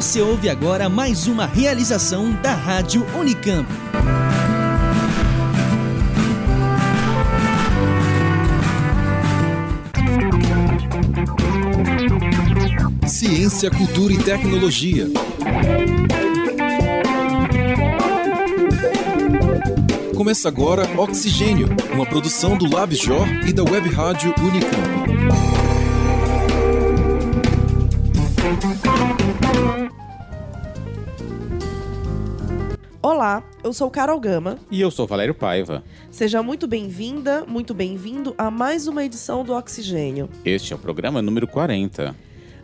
Você ouve agora mais uma realização da Rádio Unicamp. Ciência, cultura e tecnologia. Começa agora Oxigênio, uma produção do LabJOR e da Web Rádio Unicamp. Olá, eu sou Carol Gama. E eu sou Valério Paiva. Seja muito bem-vinda, muito bem-vindo a mais uma edição do Oxigênio. Este é o programa número 40.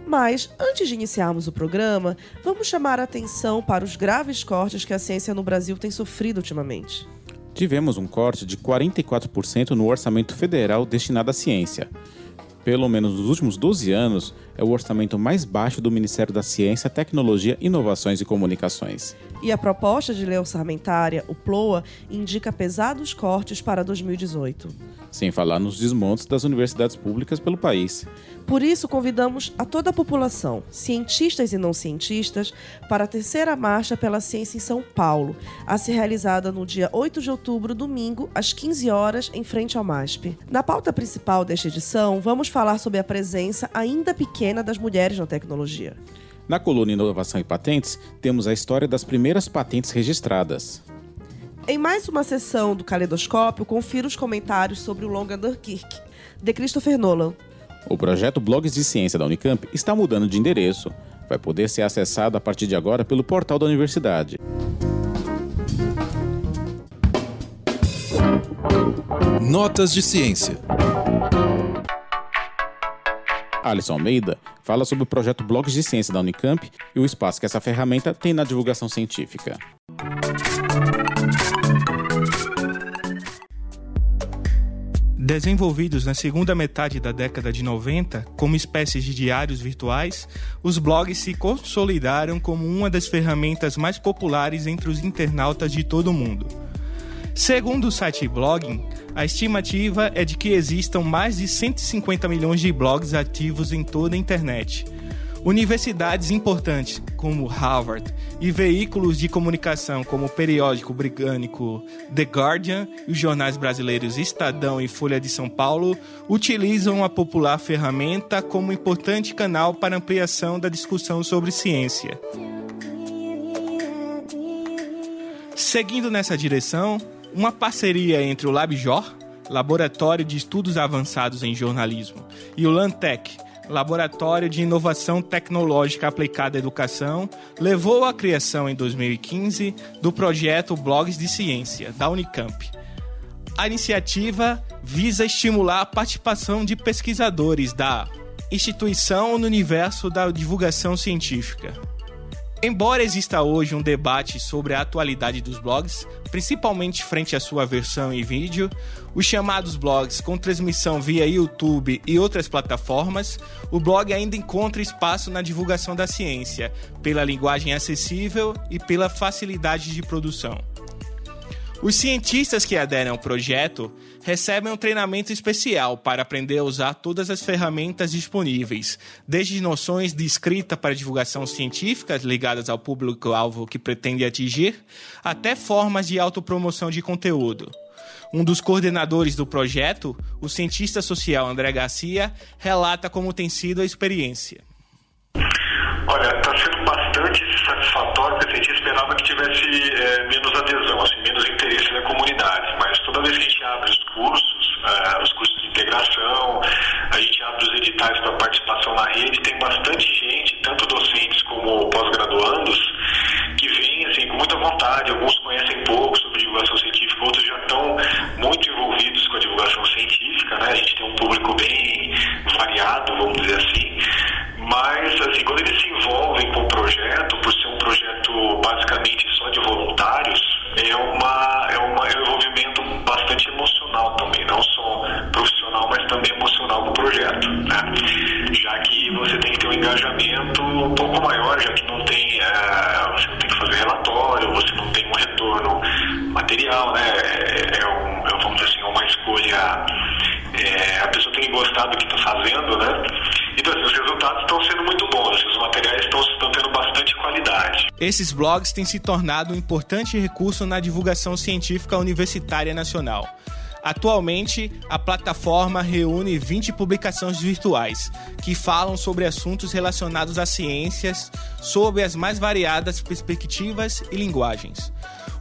Mas, antes de iniciarmos o programa, vamos chamar a atenção para os graves cortes que a ciência no Brasil tem sofrido ultimamente. Tivemos um corte de 44% no orçamento federal destinado à ciência. Pelo menos nos últimos 12 anos, é o orçamento mais baixo do Ministério da Ciência, Tecnologia, Inovações e Comunicações. E a proposta de lei orçamentária, o PLOA, indica pesados cortes para 2018. Sem falar nos desmontes das universidades públicas pelo país. Por isso, convidamos a toda a população, cientistas e não cientistas, para a terceira marcha pela ciência em São Paulo, a ser realizada no dia 8 de outubro, domingo, às 15 horas, em frente ao MASP. Na pauta principal desta edição, vamos falar sobre a presença ainda pequena das mulheres na tecnologia. Na coluna Inovação e Patentes, temos a história das primeiras patentes registradas. Em mais uma sessão do Caleidoscópio, confira os comentários sobre o longa Dunkirk, de Christopher Nolan. O projeto Blogs de Ciência da Unicamp está mudando de endereço. Vai poder ser acessado a partir de agora pelo portal da universidade. Notas de ciência. Alisson Almeida fala sobre o projeto Blogs de Ciência da Unicamp e o espaço que essa ferramenta tem na divulgação científica. Desenvolvidos na segunda metade da década de 90 como espécies de diários virtuais, os blogs se consolidaram como uma das ferramentas mais populares entre os internautas de todo o mundo. Segundo o site Blogging, a estimativa é de que existam mais de 150 milhões de blogs ativos em toda a internet. Universidades importantes como Harvard e veículos de comunicação como o periódico britânico The Guardian e os jornais brasileiros Estadão e Folha de São Paulo utilizam a popular ferramenta como importante canal para ampliação da discussão sobre ciência. Seguindo nessa direção, uma parceria entre o LabJOR, Laboratório de Estudos Avançados em Jornalismo, e o LANTEC, Laboratório de Inovação Tecnológica Aplicada à Educação, levou à criação em 2015 do projeto Blogs de Ciência, da Unicamp. A iniciativa visa estimular a participação de pesquisadores da instituição no universo da divulgação científica. Embora exista hoje um debate sobre a atualidade dos blogs, principalmente frente à sua versão em vídeo, os chamados blogs com transmissão via YouTube e outras plataformas, o blog ainda encontra espaço na divulgação da ciência, pela linguagem acessível e pela facilidade de produção. Os cientistas que aderem ao projeto recebem um treinamento especial para aprender a usar todas as ferramentas disponíveis, desde noções de escrita para divulgação científica ligadas ao público-alvo que pretende atingir, até formas de autopromoção de conteúdo. Um dos coordenadores do projeto, o cientista social André Garcia, relata como tem sido a experiência. Olha, está sendo bastante satisfatório, porque a gente esperava que tivesse é, menos adesão, assim, menos interesse da comunidade. Mas toda vez que a gente abre os cursos, Esses blogs têm se tornado um importante recurso na divulgação científica universitária nacional. Atualmente, a plataforma reúne 20 publicações virtuais que falam sobre assuntos relacionados às ciências sob as mais variadas perspectivas e linguagens.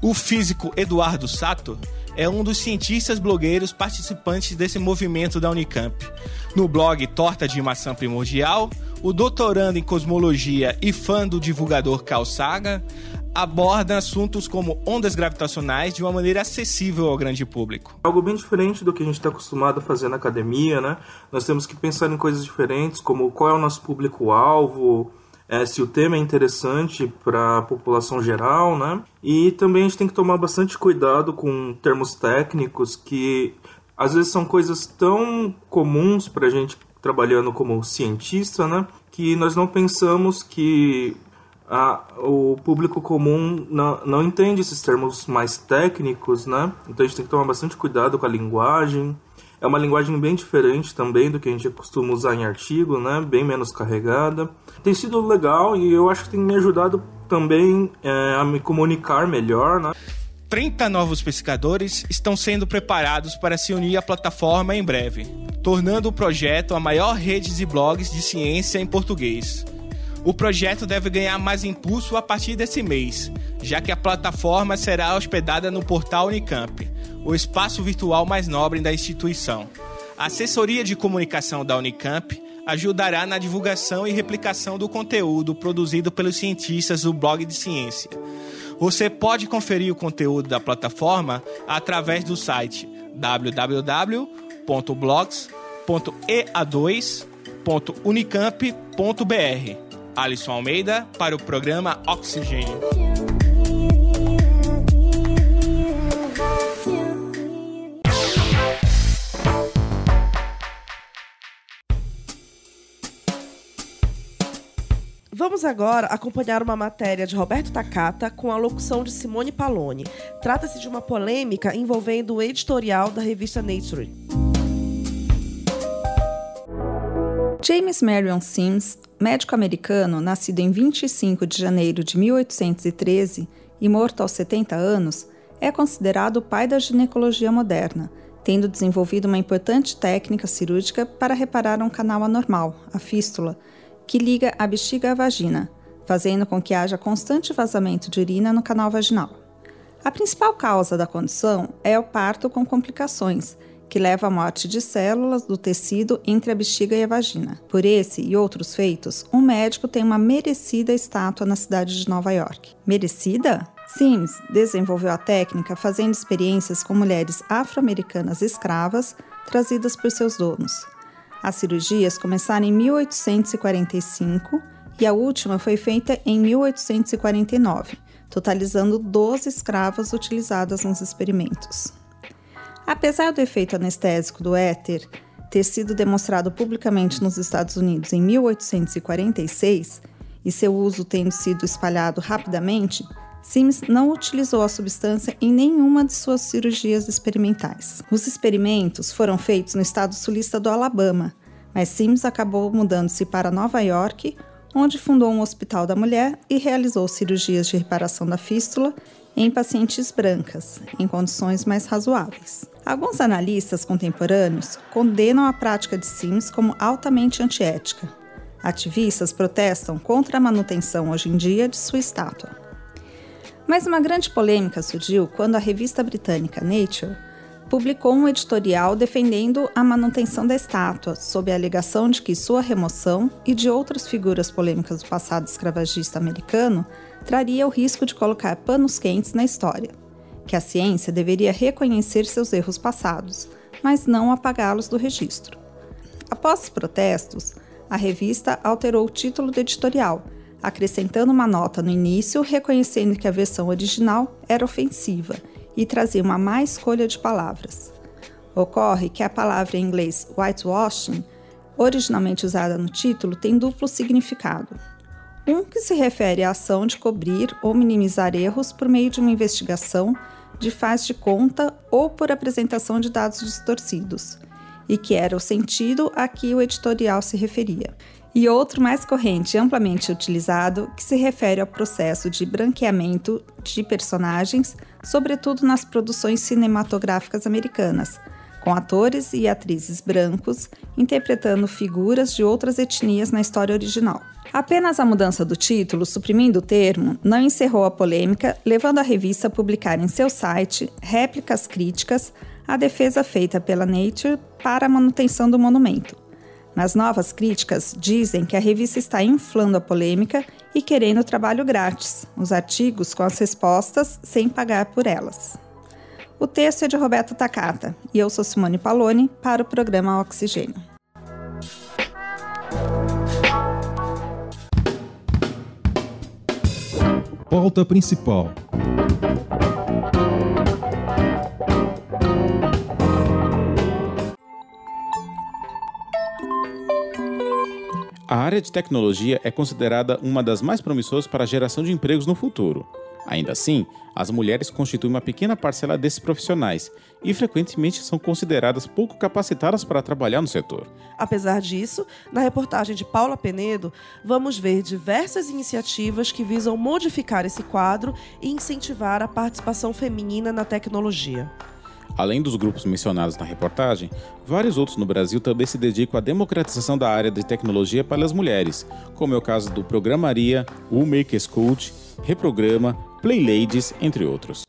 O físico Eduardo Sato é um dos cientistas blogueiros participantes desse movimento da Unicamp. No blog Torta de Maçã Primordial, o doutorando em cosmologia e fã do divulgador Carl Sagan aborda assuntos como ondas gravitacionais de uma maneira acessível ao grande público. Algo bem diferente do que a gente está acostumado a fazer na academia, né? Nós temos que pensar em coisas diferentes, como qual é o nosso público-alvo, é, se o tema é interessante para a população geral, né? E também a gente tem que tomar bastante cuidado com termos técnicos que às vezes são coisas tão comuns para a gente trabalhando como cientista, né? Que nós não pensamos que a, o público comum não, não entende esses termos mais técnicos, né? Então a gente tem que tomar bastante cuidado com a linguagem. É uma linguagem bem diferente também do que a gente costuma usar em artigo, né? Bem menos carregada. Tem sido legal e eu acho que tem me ajudado também é, a me comunicar melhor, né? 30 novos pesquisadores estão sendo preparados para se unir à plataforma em breve, tornando o projeto a maior rede de blogs de ciência em português. O projeto deve ganhar mais impulso a partir desse mês, já que a plataforma será hospedada no portal Unicamp, o espaço virtual mais nobre da instituição. A assessoria de comunicação da Unicamp ajudará na divulgação e replicação do conteúdo produzido pelos cientistas do blog de ciência. Você pode conferir o conteúdo da plataforma através do site www.blogs.ea2.unicamp.br Alisson Almeida para o programa Oxigênio. Vamos agora acompanhar uma matéria de Roberto Takata com a locução de Simone Paloni. Trata-se de uma polêmica envolvendo o editorial da revista Nature. James Marion Sims, médico americano nascido em 25 de janeiro de 1813 e morto aos 70 anos, é considerado o pai da ginecologia moderna, tendo desenvolvido uma importante técnica cirúrgica para reparar um canal anormal, a fístula, que liga a bexiga à vagina, fazendo com que haja constante vazamento de urina no canal vaginal. A principal causa da condição é o parto com complicações, que leva à morte de células do tecido entre a bexiga e a vagina. Por esse e outros feitos, um médico tem uma merecida estátua na cidade de Nova York. Merecida? Sims desenvolveu a técnica fazendo experiências com mulheres afro-americanas escravas trazidas por seus donos. As cirurgias começaram em 1845 e a última foi feita em 1849, totalizando 12 escravas utilizadas nos experimentos. Apesar do efeito anestésico do éter ter sido demonstrado publicamente nos Estados Unidos em 1846 e seu uso tendo sido espalhado rapidamente, Sims não utilizou a substância em nenhuma de suas cirurgias experimentais. Os experimentos foram feitos no estado sulista do Alabama, mas Sims acabou mudando-se para Nova York, onde fundou um hospital da mulher e realizou cirurgias de reparação da fístula em pacientes brancas, em condições mais razoáveis. Alguns analistas contemporâneos condenam a prática de Sims como altamente antiética. Ativistas protestam contra a manutenção hoje em dia de sua estátua. Mas uma grande polêmica surgiu quando a revista britânica Nature publicou um editorial defendendo a manutenção da estátua, sob a alegação de que sua remoção e de outras figuras polêmicas do passado escravagista americano traria o risco de colocar panos quentes na história que a ciência deveria reconhecer seus erros passados, mas não apagá-los do registro. Após os protestos, a revista alterou o título do editorial, acrescentando uma nota no início reconhecendo que a versão original era ofensiva e trazia uma má escolha de palavras. Ocorre que a palavra em inglês whitewashing, originalmente usada no título, tem duplo significado. Um que se refere à ação de cobrir ou minimizar erros por meio de uma investigação de faz de conta ou por apresentação de dados distorcidos, e que era o sentido a que o editorial se referia. E outro mais corrente e amplamente utilizado, que se refere ao processo de branqueamento de personagens, sobretudo nas produções cinematográficas americanas, com atores e atrizes brancos interpretando figuras de outras etnias na história original. Apenas a mudança do título, suprimindo o termo, não encerrou a polêmica, levando a revista a publicar em seu site réplicas críticas à defesa feita pela Nature para a manutenção do monumento. Nas novas críticas, dizem que a revista está inflando a polêmica e querendo trabalho grátis, os artigos com as respostas sem pagar por elas. O texto é de Roberto Takata e eu sou Simone Paloni para o programa Oxigênio. Pauta principal. A área de tecnologia é considerada uma das mais promissoras para a geração de empregos no futuro. Ainda assim, as mulheres constituem uma pequena parcela desses profissionais e frequentemente são consideradas pouco capacitadas para trabalhar no setor. Apesar disso, na reportagem de Paula Penedo, vamos ver diversas iniciativas que visam modificar esse quadro e incentivar a participação feminina na tecnologia. Além dos grupos mencionados na reportagem, vários outros no Brasil também se dedicam à democratização da área de tecnologia para as mulheres, como é o caso do Programaria, o Makers Code, Reprograma, Play Ladies, entre outros.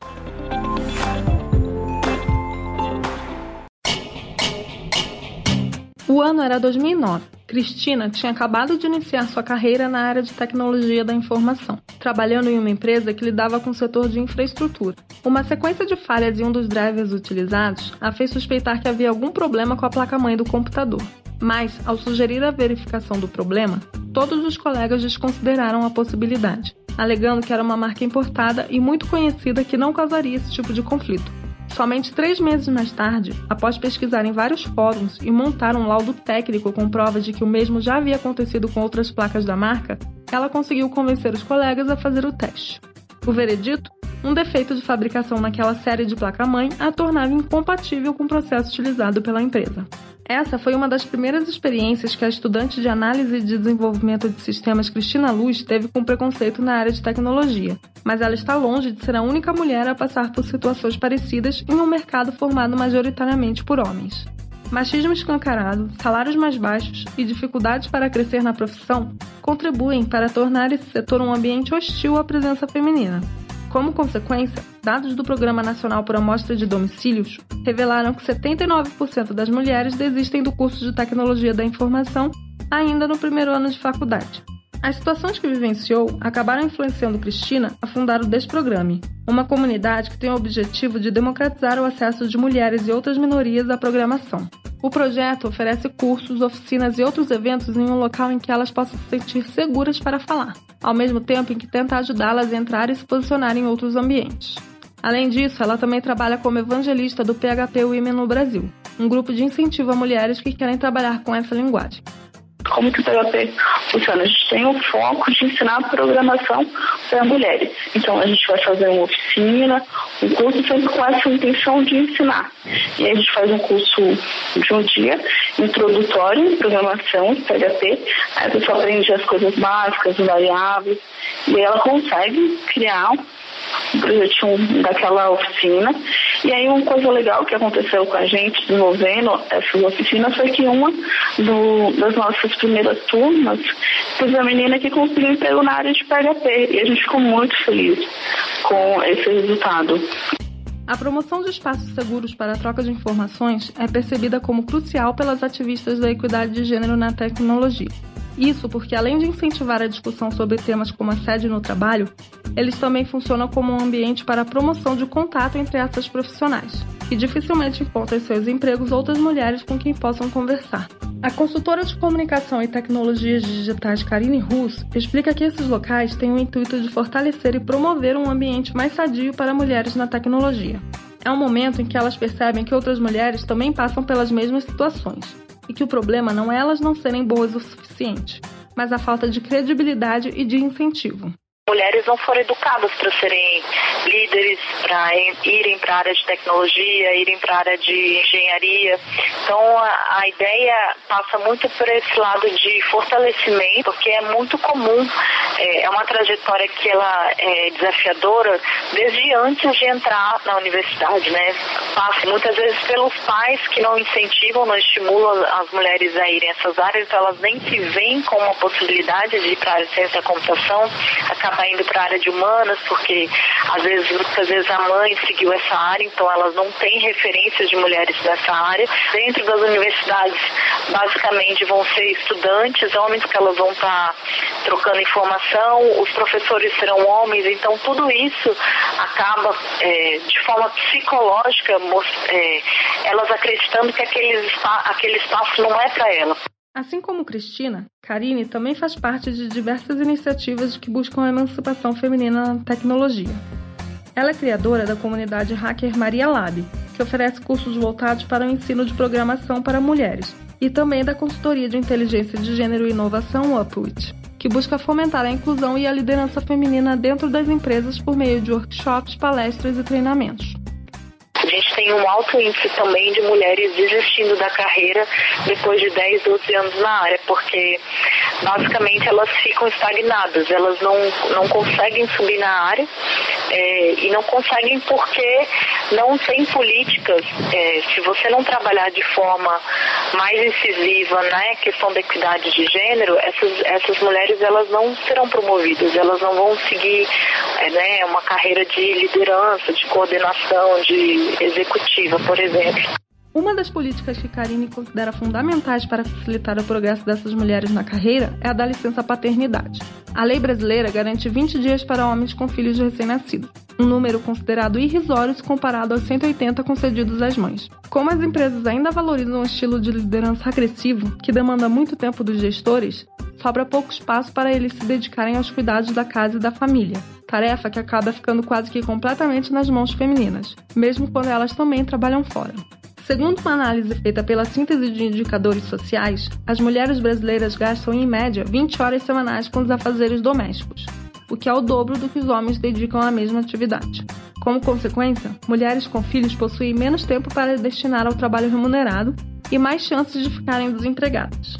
Ano era 2009. Cristina tinha acabado de iniciar sua carreira na área de tecnologia da informação, trabalhando em uma empresa que lidava com o setor de infraestrutura. Uma sequência de falhas em um dos drivers utilizados a fez suspeitar que havia algum problema com a placa-mãe do computador. Mas, ao sugerir a verificação do problema, todos os colegas desconsideraram a possibilidade alegando que era uma marca importada e muito conhecida que não causaria esse tipo de conflito. Somente três meses mais tarde, após pesquisar em vários fóruns e montar um laudo técnico com provas de que o mesmo já havia acontecido com outras placas da marca, ela conseguiu convencer os colegas a fazer o teste. O veredito? Um defeito de fabricação naquela série de placa-mãe a tornava incompatível com o processo utilizado pela empresa. Essa foi uma das primeiras experiências que a estudante de análise e desenvolvimento de sistemas Cristina Luz teve com preconceito na área de tecnologia, mas ela está longe de ser a única mulher a passar por situações parecidas em um mercado formado majoritariamente por homens. Machismo escancarado, salários mais baixos e dificuldades para crescer na profissão contribuem para tornar esse setor um ambiente hostil à presença feminina. Como consequência, dados do Programa Nacional por Amostra de Domicílios revelaram que 79% das mulheres desistem do curso de Tecnologia da Informação ainda no primeiro ano de faculdade. As situações que vivenciou acabaram influenciando Cristina a fundar o Desprograme, uma comunidade que tem o objetivo de democratizar o acesso de mulheres e outras minorias à programação. O projeto oferece cursos, oficinas e outros eventos em um local em que elas possam se sentir seguras para falar, ao mesmo tempo em que tenta ajudá-las a entrar e se posicionar em outros ambientes. Além disso, ela também trabalha como evangelista do PHP Women no Brasil, um grupo de incentivo a mulheres que querem trabalhar com essa linguagem como que o PHP funciona. A gente tem o foco de ensinar programação para mulheres. Então a gente vai fazer uma oficina, um curso sempre com essa intenção de ensinar. E aí a gente faz um curso de um dia, introdutório programação, PHP. Aí a pessoa aprende as coisas básicas, variáveis, e aí ela consegue criar um projetinho daquela oficina. E aí uma coisa legal que aconteceu com a gente desenvolvendo essas oficinas foi que uma do, das nossas primeiras turmas teve uma menina que conseguiu emprego na área de PHP e a gente ficou muito feliz com esse resultado. A promoção de espaços seguros para a troca de informações é percebida como crucial pelas ativistas da equidade de gênero na tecnologia. Isso porque, além de incentivar a discussão sobre temas como assédio no trabalho, eles também funcionam como um ambiente para a promoção de contato entre essas profissionais, que dificilmente encontram em seus empregos outras mulheres com quem possam conversar. A consultora de comunicação e tecnologias digitais Karine Rus explica que esses locais têm o intuito de fortalecer e promover um ambiente mais sadio para mulheres na tecnologia. É um momento em que elas percebem que outras mulheres também passam pelas mesmas situações e que o problema não é elas não serem boas o suficiente, mas a falta de credibilidade e de incentivo. Mulheres não foram educadas para serem líderes, para irem para a área de tecnologia, irem para a área de engenharia. Então a, a, ideia passa muito por esse lado de fortalecimento, porque é muito comum, é, é uma trajetória que ela é desafiadora desde antes de entrar na universidade, né? Passa muitas vezes pelos pais que não incentivam, não estimulam as mulheres a irem a essas áreas, então elas nem se veem com uma possibilidade de ir para a área de ciência da computação, acaba indo para a área de humanas, porque às vezes, muitas vezes a mãe seguiu essa área, então elas não têm referências de mulheres nessa área. Dentro das universidades, basicamente vão ser estudantes, homens que elas vão estar tá trocando informação, os professores serão homens, então tudo isso acaba é, de forma psicológica é, elas acreditando que aquele, aquele espaço não é para ela. Assim como Cristina, Karine também faz parte de diversas iniciativas que buscam a emancipação feminina na tecnologia. Ela é criadora da comunidade Hacker Maria Lab, que oferece cursos voltados para o ensino de programação para mulheres, e também da consultoria de inteligência de gênero e inovação Upwit, que busca fomentar a inclusão e a liderança feminina dentro das empresas por meio de workshops, palestras e treinamentos. A gente tem um alto índice também de mulheres desistindo da carreira depois de 10, 12 anos na área, porque basicamente elas ficam estagnadas, elas não, não conseguem subir na área é, e não conseguem porque não tem políticas. É, se você não trabalhar de forma mais incisiva na né, questão da equidade de gênero, essas, essas mulheres elas não serão promovidas, elas não vão seguir é, né, uma carreira de liderança, de coordenação, de executiva, por exemplo. Uma das políticas que Karine considera fundamentais para facilitar o progresso dessas mulheres na carreira é a da licença paternidade. A lei brasileira garante 20 dias para homens com filhos recém-nascidos, um número considerado irrisório se comparado aos 180 concedidos às mães. Como as empresas ainda valorizam um estilo de liderança agressivo, que demanda muito tempo dos gestores, sobra pouco espaço para eles se dedicarem aos cuidados da casa e da família, tarefa que acaba ficando quase que completamente nas mãos femininas, mesmo quando elas também trabalham fora. Segundo uma análise feita pela síntese de indicadores sociais, as mulheres brasileiras gastam em média 20 horas semanais com os afazeres domésticos, o que é o dobro do que os homens dedicam à mesma atividade. Como consequência, mulheres com filhos possuem menos tempo para destinar ao trabalho remunerado e mais chances de ficarem desempregadas.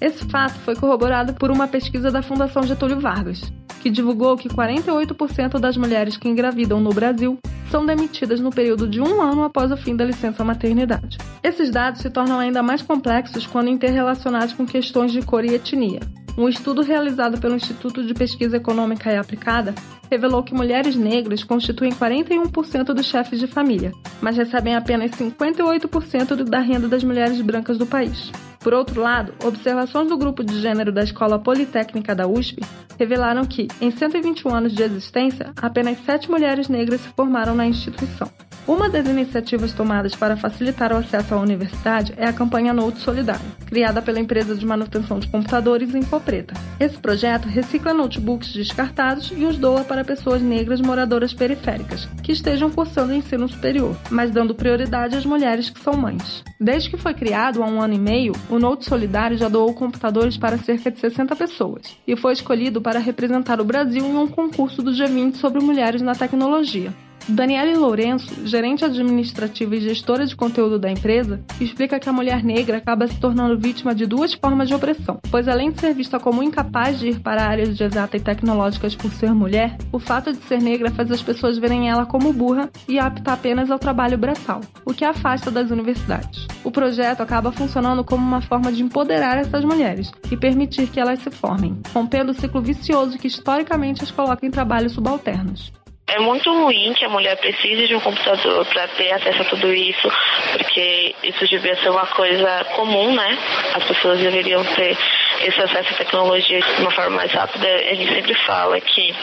Esse fato foi corroborado por uma pesquisa da Fundação Getúlio Vargas, que divulgou que 48% das mulheres que engravidam no Brasil são demitidas no período de um ano após o fim da licença maternidade. Esses dados se tornam ainda mais complexos quando interrelacionados com questões de cor e etnia. Um estudo realizado pelo Instituto de Pesquisa Econômica e Aplicada revelou que mulheres negras constituem 41% dos chefes de família, mas recebem apenas 58% da renda das mulheres brancas do país. Por outro lado, observações do grupo de gênero da Escola Politécnica da USP revelaram que, em 121 anos de existência, apenas sete mulheres negras se formaram na instituição. Uma das iniciativas tomadas para facilitar o acesso à universidade é a campanha Note Solidário, criada pela empresa de manutenção de computadores Infopreta. Esse projeto recicla notebooks descartados e os doa para pessoas negras moradoras periféricas, que estejam cursando ensino superior, mas dando prioridade às mulheres que são mães. Desde que foi criado há um ano e meio, o Note Solidário já doou computadores para cerca de 60 pessoas e foi escolhido para representar o Brasil em um concurso do G20 sobre mulheres na tecnologia. Daniele Lourenço, gerente administrativa e gestora de conteúdo da empresa, explica que a mulher negra acaba se tornando vítima de duas formas de opressão, pois além de ser vista como incapaz de ir para áreas de exata e tecnológicas por ser mulher, o fato de ser negra faz as pessoas verem ela como burra e apta apenas ao trabalho braçal, o que a afasta das universidades. O projeto acaba funcionando como uma forma de empoderar essas mulheres e permitir que elas se formem, rompendo o ciclo vicioso que historicamente as coloca em trabalhos subalternos. É muito ruim que a mulher precise de um computador para ter acesso a tudo isso, porque isso devia ser uma coisa comum, né? As pessoas deveriam ter esse acesso à tecnologia de uma forma mais rápida. A gente sempre fala que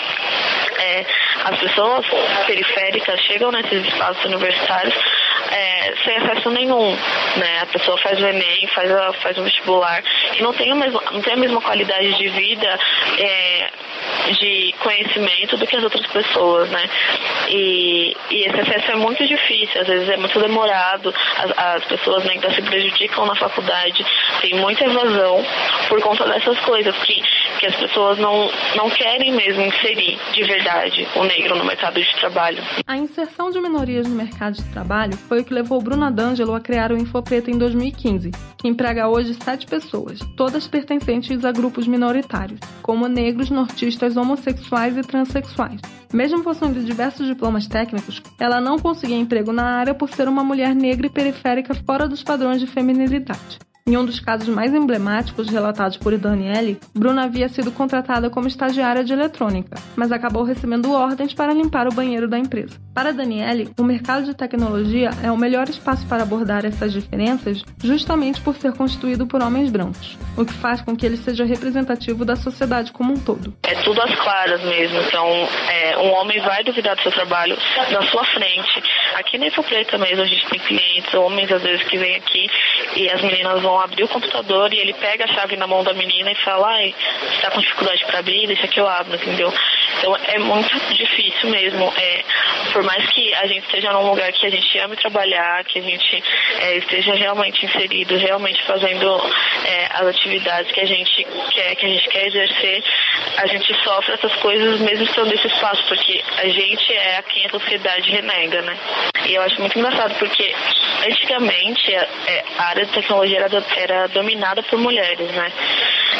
é, as pessoas periféricas chegam nesses espaços universitários é, sem acesso nenhum, né? A pessoa faz o Enem, faz, a, faz o vestibular e não tem, a mesma, não tem a mesma qualidade de vida é, de conhecimento do que as outras pessoas, né? E, e, esse acesso é muito difícil, às vezes é muito demorado, as, as pessoas negras se prejudicam na faculdade, tem muita evasão por conta dessas coisas, que que as pessoas não, não querem mesmo inserir de verdade o negro no mercado de trabalho. A inserção de minorias no mercado de trabalho foi o que levou Bruna D'Angelo a criar o Infopreta em 2015, que emprega hoje sete pessoas, todas pertencentes a grupos minoritários, como negros, nortistas, homossexuais e transexuais. Mesmo possuindo diversos diplomas técnicos, ela não conseguia emprego na área por ser uma mulher negra e periférica fora dos padrões de feminilidade. Em um dos casos mais emblemáticos relatados por Daniele, Bruna havia sido contratada como estagiária de eletrônica, mas acabou recebendo ordens para limpar o banheiro da empresa. Para Daniele, o mercado de tecnologia é o melhor espaço para abordar essas diferenças, justamente por ser constituído por homens brancos, o que faz com que ele seja representativo da sociedade como um todo. É tudo às claras mesmo. Então, é, um homem vai duvidar do seu trabalho na sua frente. Aqui na Infopreta mesmo, a gente tem clientes, homens às vezes que vêm aqui e as meninas vão abrir o computador e ele pega a chave na mão da menina e fala, ai, você tá com dificuldade para abrir, deixa que eu abro, entendeu? Então é muito difícil mesmo. É, por mais que a gente esteja num lugar que a gente ame trabalhar, que a gente é, esteja realmente inserido, realmente fazendo é, as atividades que a gente quer, que a gente quer exercer, a gente sofre essas coisas mesmo estando nesse espaço, porque a gente é a quem a sociedade renega, né? E eu acho muito engraçado porque antigamente é, a área de tecnologia era, era dominada por mulheres, né?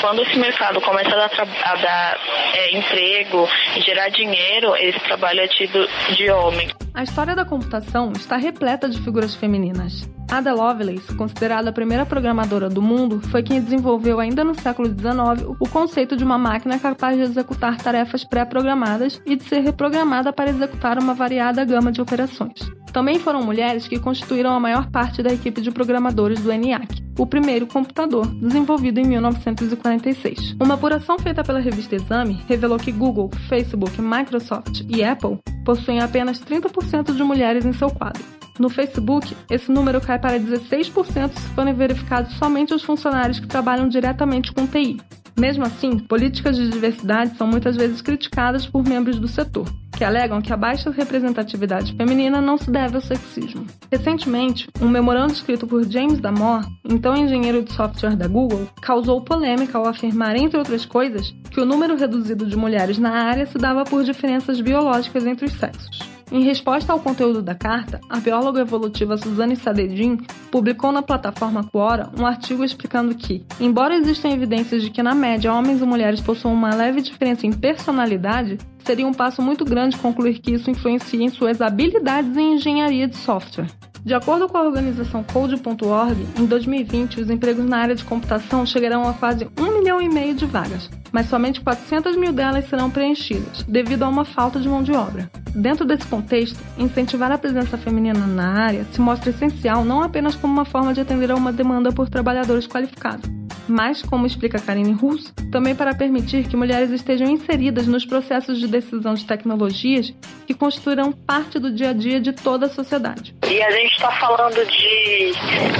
Quando esse mercado começa a dar, a dar é, emprego e gerar dinheiro, esse trabalho é tido de homem. A história da computação está repleta de figuras femininas. Ada Lovelace, considerada a primeira programadora do mundo, foi quem desenvolveu ainda no século XIX o conceito de uma máquina capaz de executar tarefas pré-programadas e de ser reprogramada para executar uma variada gama de operações. Também foram mulheres que constituíram a maior parte da equipe de programadores do ENIAC, o primeiro computador, desenvolvido em 1946. Uma apuração feita pela revista Exame revelou que Google, Facebook, Microsoft e Apple possuem apenas 30% de mulheres em seu quadro. No Facebook, esse número cai para 16% se forem verificados somente os funcionários que trabalham diretamente com TI. Mesmo assim, políticas de diversidade são muitas vezes criticadas por membros do setor, que alegam que a baixa representatividade feminina não se deve ao sexismo. Recentemente, um memorando escrito por James Damore, então engenheiro de software da Google, causou polêmica ao afirmar, entre outras coisas, que o número reduzido de mulheres na área se dava por diferenças biológicas entre os sexos. Em resposta ao conteúdo da carta, a bióloga evolutiva Suzane Sadedin publicou na plataforma Quora um artigo explicando que, embora existam evidências de que na média homens e mulheres possuam uma leve diferença em personalidade, seria um passo muito grande concluir que isso influencia em suas habilidades em engenharia de software. De acordo com a organização Code.org, em 2020 os empregos na área de computação chegarão a quase um milhão e meio de vagas, mas somente 400 mil delas serão preenchidas, devido a uma falta de mão de obra. Dentro desse contexto, incentivar a presença feminina na área se mostra essencial não apenas como uma forma de atender a uma demanda por trabalhadores qualificados, mas, como explica Karine Russo, também para permitir que mulheres estejam inseridas nos processos de decisão de tecnologias que constituirão parte do dia a dia de toda a sociedade. E a gente está falando de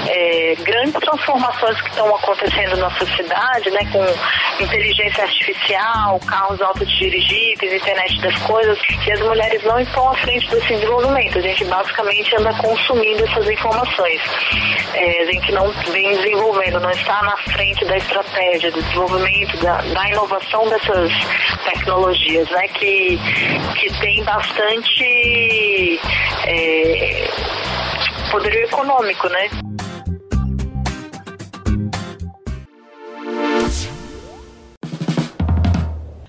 é, grandes transformações que estão acontecendo na sociedade, né, com inteligência artificial, carros autodirigíveis, internet das coisas, e as mulheres não estão à frente desse desenvolvimento. A gente basicamente anda consumindo essas informações. É, a gente não vem desenvolvendo, não está na frente da estratégia, do desenvolvimento, da, da inovação dessas tecnologias, né? Que, que tem bastante é, poder econômico, né?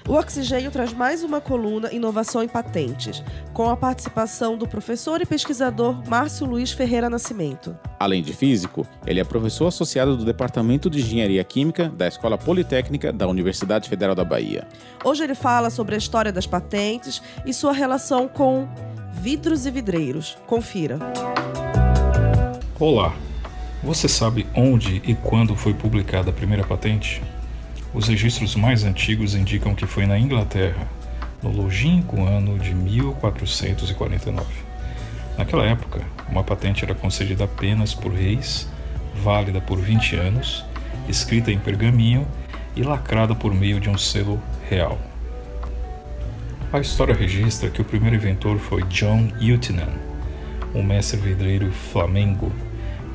O Oxigênio traz mais uma coluna Inovação em Patentes, com a participação do professor e pesquisador Márcio Luiz Ferreira Nascimento. Além de físico, ele é professor associado do Departamento de Engenharia Química da Escola Politécnica da Universidade Federal da Bahia. Hoje ele fala sobre a história das patentes e sua relação com vidros e vidreiros. Confira. Olá! Você sabe onde e quando foi publicada a primeira patente? Os registros mais antigos indicam que foi na Inglaterra, no longínquo ano de 1449. Naquela época, uma patente era concedida apenas por reis, válida por 20 anos, escrita em pergaminho e lacrada por meio de um selo real. A história registra que o primeiro inventor foi John Utenan, um mestre vidreiro flamengo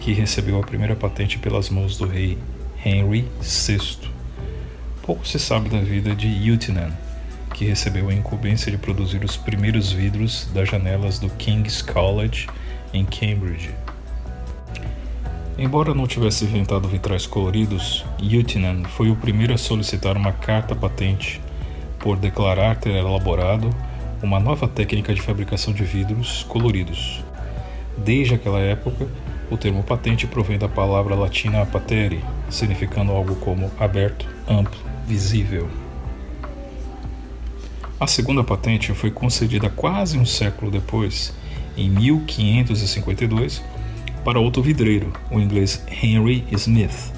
que recebeu a primeira patente pelas mãos do rei Henry VI. pouco se sabe da vida de Yutinan, que recebeu a incumbência de produzir os primeiros vidros das janelas do King's College em Cambridge. Embora não tivesse inventado vitrais coloridos, Yutinan foi o primeiro a solicitar uma carta patente por declarar ter elaborado uma nova técnica de fabricação de vidros coloridos. Desde aquela época, o termo patente provém da palavra latina patere, significando algo como aberto, amplo, visível. A segunda patente foi concedida quase um século depois, em 1552, para outro vidreiro, o inglês Henry Smith,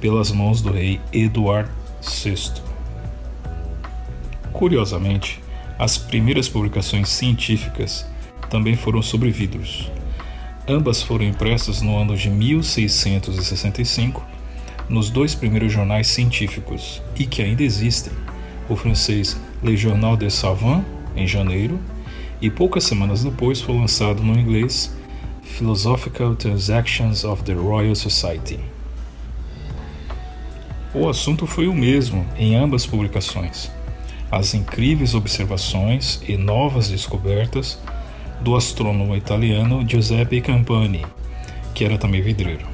pelas mãos do rei Edward VI. Curiosamente, as primeiras publicações científicas também foram sobre vidros. Ambas foram impressas no ano de 1665 nos dois primeiros jornais científicos e que ainda existem, o francês Le Journal des Savants, em janeiro, e poucas semanas depois foi lançado no inglês Philosophical Transactions of the Royal Society. O assunto foi o mesmo em ambas publicações. As incríveis observações e novas descobertas do astrônomo italiano Giuseppe Campani, que era também vidreiro.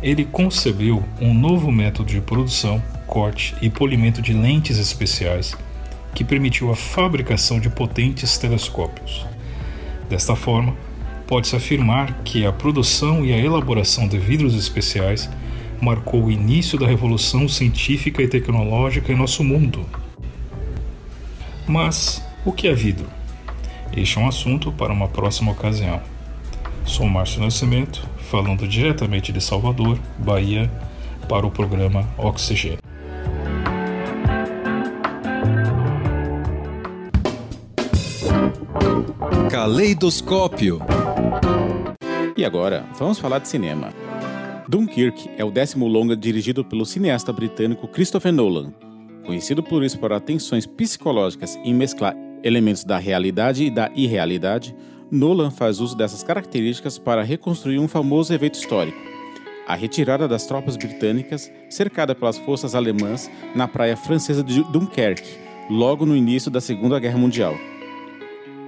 Ele concebeu um novo método de produção, corte e polimento de lentes especiais que permitiu a fabricação de potentes telescópios. Desta forma, pode-se afirmar que a produção e a elaboração de vidros especiais marcou o início da revolução científica e tecnológica em nosso mundo. Mas o que é vidro? Este é um assunto para uma próxima ocasião. Sou Márcio Nascimento, falando diretamente de Salvador, Bahia, para o programa Oxigênio. Caleidoscópio. E agora, vamos falar de cinema. Dunkirk é o décimo longa dirigido pelo cineasta britânico Christopher Nolan, conhecido por explorar tensões psicológicas em mesclar elementos da realidade e da irrealidade. Nolan faz uso dessas características para reconstruir um famoso evento histórico, a retirada das tropas britânicas cercada pelas forças alemãs na praia francesa de Dunkerque, logo no início da Segunda Guerra Mundial.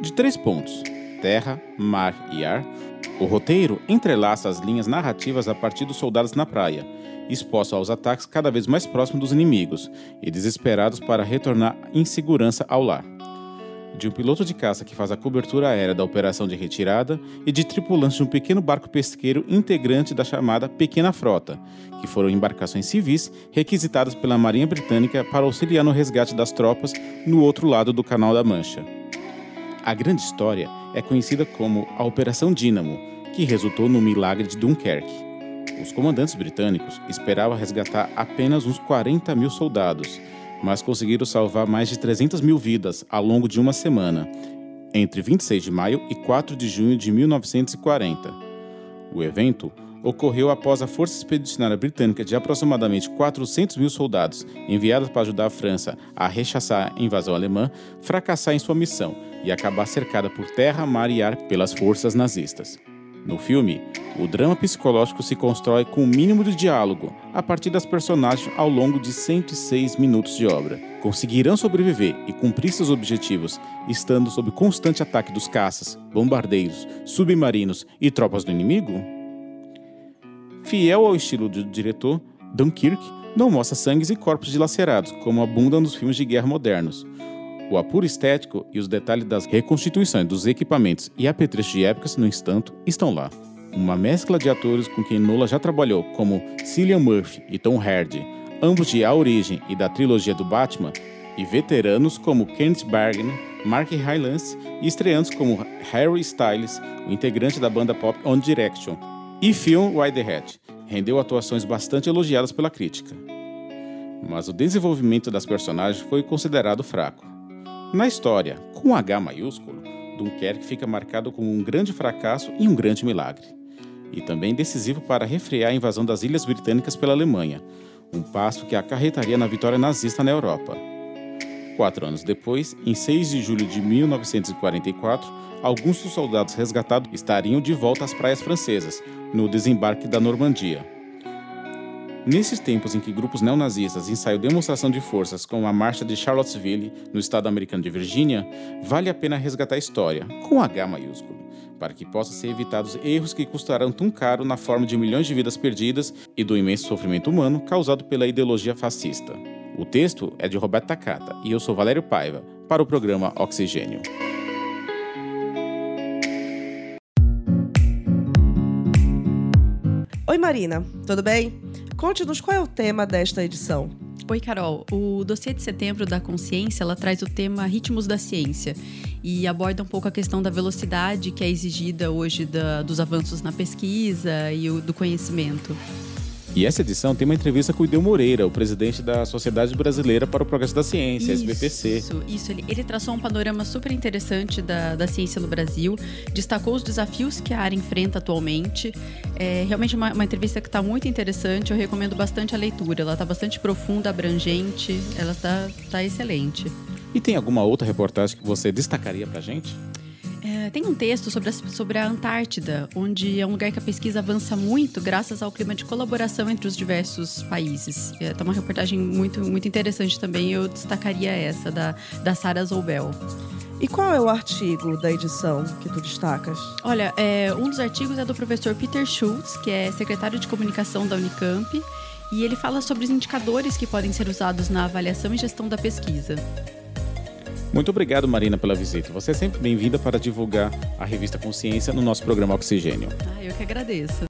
De três pontos: terra, mar e ar, o roteiro entrelaça as linhas narrativas a partir dos soldados na praia, expostos aos ataques cada vez mais próximos dos inimigos e desesperados para retornar em segurança ao lar. De um piloto de caça que faz a cobertura aérea da operação de retirada e de tripulantes de um pequeno barco pesqueiro integrante da chamada Pequena Frota, que foram embarcações civis requisitadas pela Marinha Britânica para auxiliar no resgate das tropas no outro lado do Canal da Mancha. A grande história é conhecida como a Operação Dínamo, que resultou no milagre de Dunkerque. Os comandantes britânicos esperavam resgatar apenas uns 40 mil soldados, mas conseguiram salvar mais de 300 mil vidas ao longo de uma semana, entre 26 de maio e 4 de junho de 1940. O evento ocorreu após a Força Expedicionária Britânica de aproximadamente 400 mil soldados, enviados para ajudar a França a rechaçar a invasão alemã, fracassar em sua missão e acabar cercada por terra, mar e ar pelas forças nazistas. No filme, o drama psicológico se constrói com o mínimo de diálogo, a partir das personagens ao longo de 106 minutos de obra. Conseguirão sobreviver e cumprir seus objetivos, estando sob constante ataque dos caças, bombardeiros, submarinos e tropas do inimigo? Fiel ao estilo do diretor, Dunkirk não mostra sangues e corpos dilacerados, como abundam nos filmes de guerra modernos. O apuro estético e os detalhes das reconstituições dos equipamentos e apetrechos de épocas, no entanto, estão lá. Uma mescla de atores com quem Nola já trabalhou, como Cillian Murphy e Tom Hardy, ambos de A Origem e da trilogia do Batman, e veteranos como Kenneth Bargan, Mark Rylance e estreantes como Harry Styles, o integrante da banda pop One Direction, e Phil Whitehead, rendeu atuações bastante elogiadas pela crítica. Mas o desenvolvimento das personagens foi considerado fraco. Na história, com H maiúsculo, Dunkerque fica marcado como um grande fracasso e um grande milagre. E também decisivo para refrear a invasão das ilhas britânicas pela Alemanha, um passo que acarretaria na vitória nazista na Europa. Quatro anos depois, em 6 de julho de 1944, alguns dos soldados resgatados estariam de volta às praias francesas, no desembarque da Normandia. Nesses tempos em que grupos neonazistas ensaiam demonstração de forças como a Marcha de Charlottesville, no estado americano de Virgínia, vale a pena resgatar a história, com H maiúsculo, para que possam ser evitados erros que custarão tão caro na forma de milhões de vidas perdidas e do imenso sofrimento humano causado pela ideologia fascista. O texto é de Roberto Takata e eu sou Valério Paiva, para o programa Oxigênio. Oi Marina, tudo bem? Conte-nos qual é o tema desta edição. Oi, Carol. O dossiê de setembro da consciência ela traz o tema Ritmos da Ciência e aborda um pouco a questão da velocidade que é exigida hoje da, dos avanços na pesquisa e o, do conhecimento. E essa edição tem uma entrevista com o Ideu Moreira, o presidente da Sociedade Brasileira para o Progresso da Ciência, isso, SBPC. Isso, isso. Ele, ele, traçou um panorama super interessante da, da ciência no Brasil, destacou os desafios que a área enfrenta atualmente. É realmente uma, uma entrevista que está muito interessante, eu recomendo bastante a leitura. Ela está bastante profunda, abrangente, ela está tá excelente. E tem alguma outra reportagem que você destacaria para gente? É, tem um texto sobre a, sobre a Antártida, onde é um lugar que a pesquisa avança muito graças ao clima de colaboração entre os diversos países. É tá uma reportagem muito, muito interessante também, eu destacaria essa, da, da Sara Zoubel. E qual é o artigo da edição que tu destacas? Olha, é, um dos artigos é do professor Peter Schultz, que é secretário de comunicação da Unicamp, e ele fala sobre os indicadores que podem ser usados na avaliação e gestão da pesquisa. Muito obrigado, Marina, pela visita. Você é sempre bem-vinda para divulgar a revista Consciência no nosso programa Oxigênio. Ah, eu que agradeço.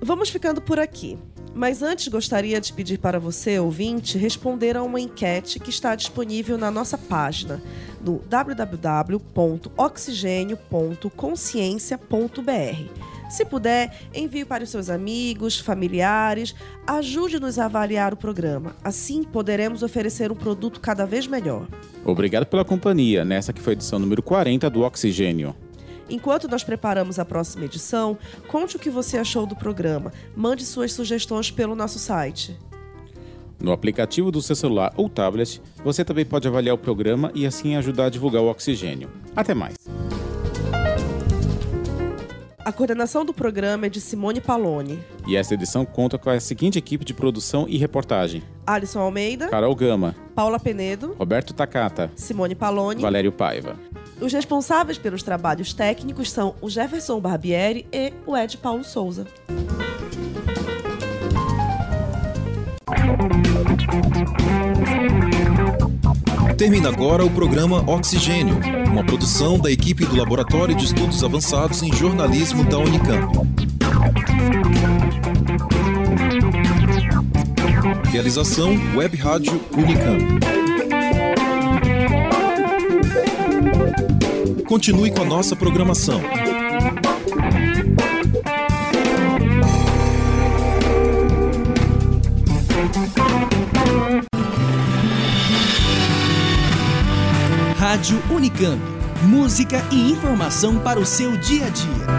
Vamos ficando por aqui. Mas antes gostaria de pedir para você, ouvinte, responder a uma enquete que está disponível na nossa página no www.oxigênio.consciência.br. Se puder, envie para os seus amigos, familiares, ajude-nos a avaliar o programa. Assim poderemos oferecer um produto cada vez melhor. Obrigado pela companhia nessa que foi a edição número 40 do Oxigênio. Enquanto nós preparamos a próxima edição, conte o que você achou do programa. Mande suas sugestões pelo nosso site. No aplicativo do seu celular ou tablet, você também pode avaliar o programa e assim ajudar a divulgar o oxigênio. Até mais! A coordenação do programa é de Simone Paloni. E esta edição conta com a seguinte equipe de produção e reportagem: Alisson Almeida, Carol Gama, Paula Penedo, Roberto Takata, Simone Paloni, Valério Paiva. Os responsáveis pelos trabalhos técnicos são o Jefferson Barbieri e o Ed Paulo Souza. Termina agora o programa Oxigênio, uma produção da equipe do Laboratório de Estudos Avançados em Jornalismo da Unicamp. Realização Web Rádio Unicamp. Continue com a nossa programação. Rádio Unicamp. Música e informação para o seu dia a dia.